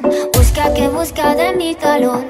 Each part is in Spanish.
Busca que busca de mi calor.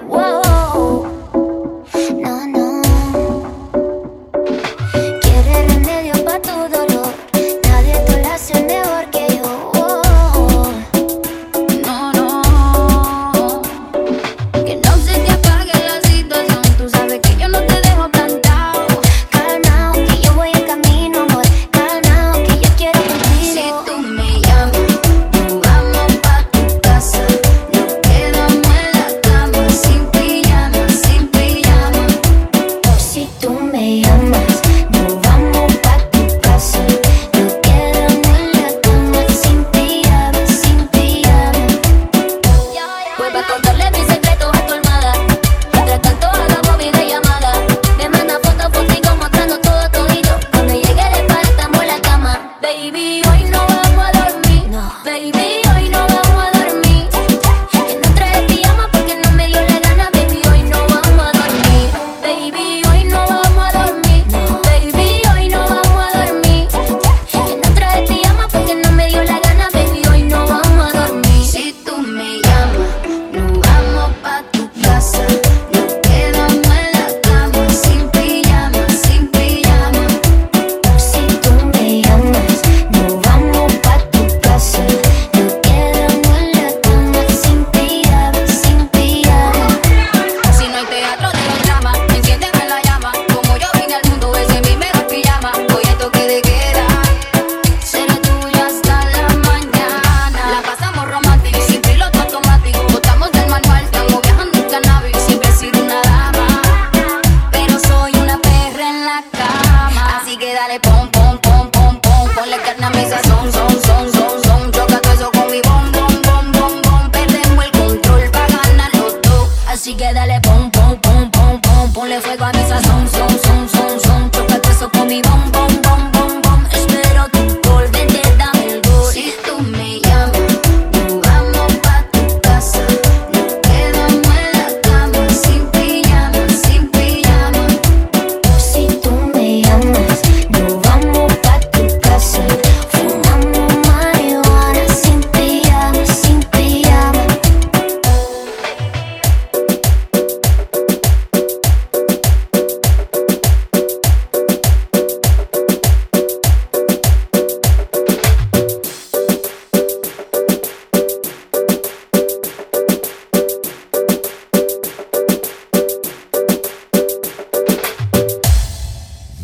dale pom, pom, pom, pom, pom. Ponle carne a mi sazón, son, son, son, son. Choca todo eso con mi bom, bom, bom, bom, bom. Perdemos el control pa' ganar los dos. Así que dale pom, pom, pom, pom, pom. Ponle fuego a mi sazón, son, son, son, son. Choca todo eso con mi bom, bom,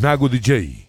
Nago DJ.